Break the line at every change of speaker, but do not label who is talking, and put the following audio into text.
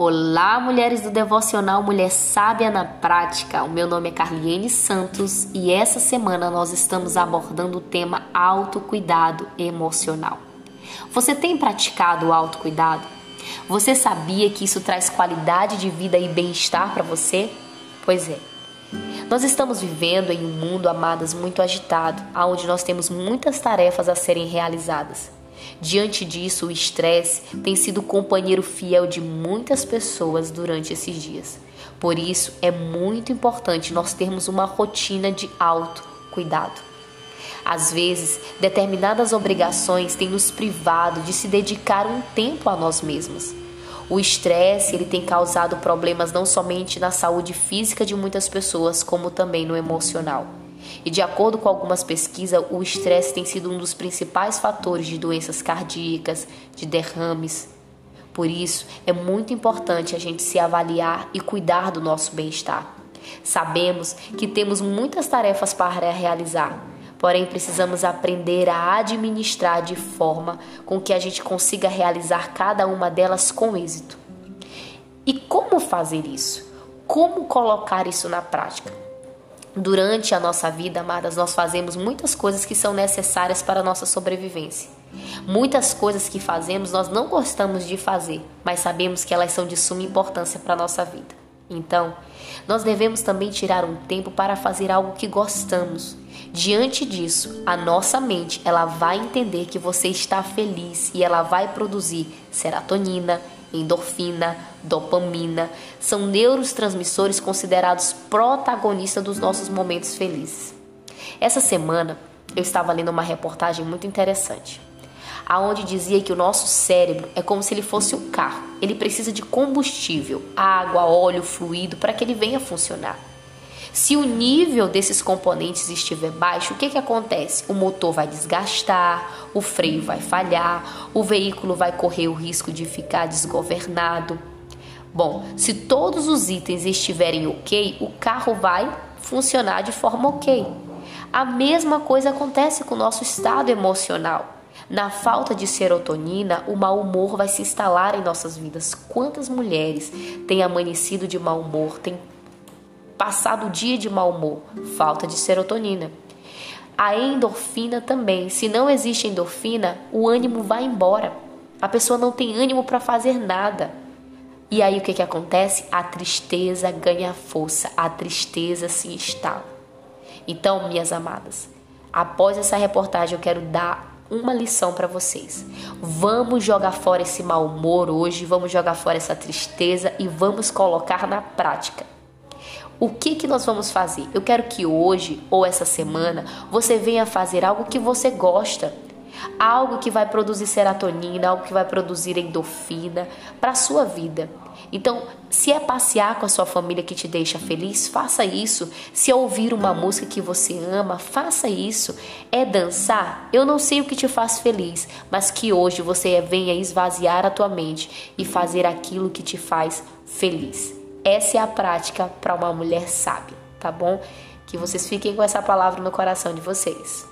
Olá, mulheres do devocional Mulher Sábia na Prática. O meu nome é Carliene Santos e essa semana nós estamos abordando o tema autocuidado emocional. Você tem praticado o autocuidado? Você sabia que isso traz qualidade de vida e bem-estar para você? Pois é. Nós estamos vivendo em um mundo, amadas, muito agitado, onde nós temos muitas tarefas a serem realizadas. Diante disso, o estresse tem sido companheiro fiel de muitas pessoas durante esses dias. Por isso, é muito importante nós termos uma rotina de autocuidado. Às vezes, determinadas obrigações têm nos privado de se dedicar um tempo a nós mesmos. O estresse ele tem causado problemas não somente na saúde física de muitas pessoas, como também no emocional. E de acordo com algumas pesquisas, o estresse tem sido um dos principais fatores de doenças cardíacas, de derrames. Por isso, é muito importante a gente se avaliar e cuidar do nosso bem-estar. Sabemos que temos muitas tarefas para realizar, porém precisamos aprender a administrar de forma com que a gente consiga realizar cada uma delas com êxito. E como fazer isso? Como colocar isso na prática? Durante a nossa vida, amadas, nós fazemos muitas coisas que são necessárias para a nossa sobrevivência. Muitas coisas que fazemos nós não gostamos de fazer, mas sabemos que elas são de suma importância para a nossa vida. Então, nós devemos também tirar um tempo para fazer algo que gostamos. Diante disso, a nossa mente, ela vai entender que você está feliz e ela vai produzir serotonina, endorfina, dopamina, são neurotransmissores considerados protagonistas dos nossos momentos felizes. Essa semana eu estava lendo uma reportagem muito interessante, aonde dizia que o nosso cérebro é como se ele fosse um carro. Ele precisa de combustível, água, óleo, fluido para que ele venha funcionar. Se o nível desses componentes estiver baixo, o que, que acontece? O motor vai desgastar, o freio vai falhar, o veículo vai correr o risco de ficar desgovernado. Bom, se todos os itens estiverem ok, o carro vai funcionar de forma ok. A mesma coisa acontece com o nosso estado emocional. Na falta de serotonina, o mau humor vai se instalar em nossas vidas. Quantas mulheres têm amanhecido de mau humor, têm passado o dia de mau humor, falta de serotonina. A endorfina também. Se não existe endorfina, o ânimo vai embora. A pessoa não tem ânimo para fazer nada. E aí o que, que acontece? A tristeza ganha força, a tristeza se instala. Então, minhas amadas, após essa reportagem eu quero dar uma lição para vocês. Vamos jogar fora esse mau humor hoje, vamos jogar fora essa tristeza e vamos colocar na prática. O que que nós vamos fazer? Eu quero que hoje ou essa semana você venha fazer algo que você gosta, algo que vai produzir serotonina, algo que vai produzir endorfina para a sua vida. Então, se é passear com a sua família que te deixa feliz, faça isso. Se é ouvir uma música que você ama, faça isso. É dançar? Eu não sei o que te faz feliz, mas que hoje você venha esvaziar a tua mente e fazer aquilo que te faz feliz. Essa é a prática para uma mulher sábia, tá bom? Que vocês fiquem com essa palavra no coração de vocês.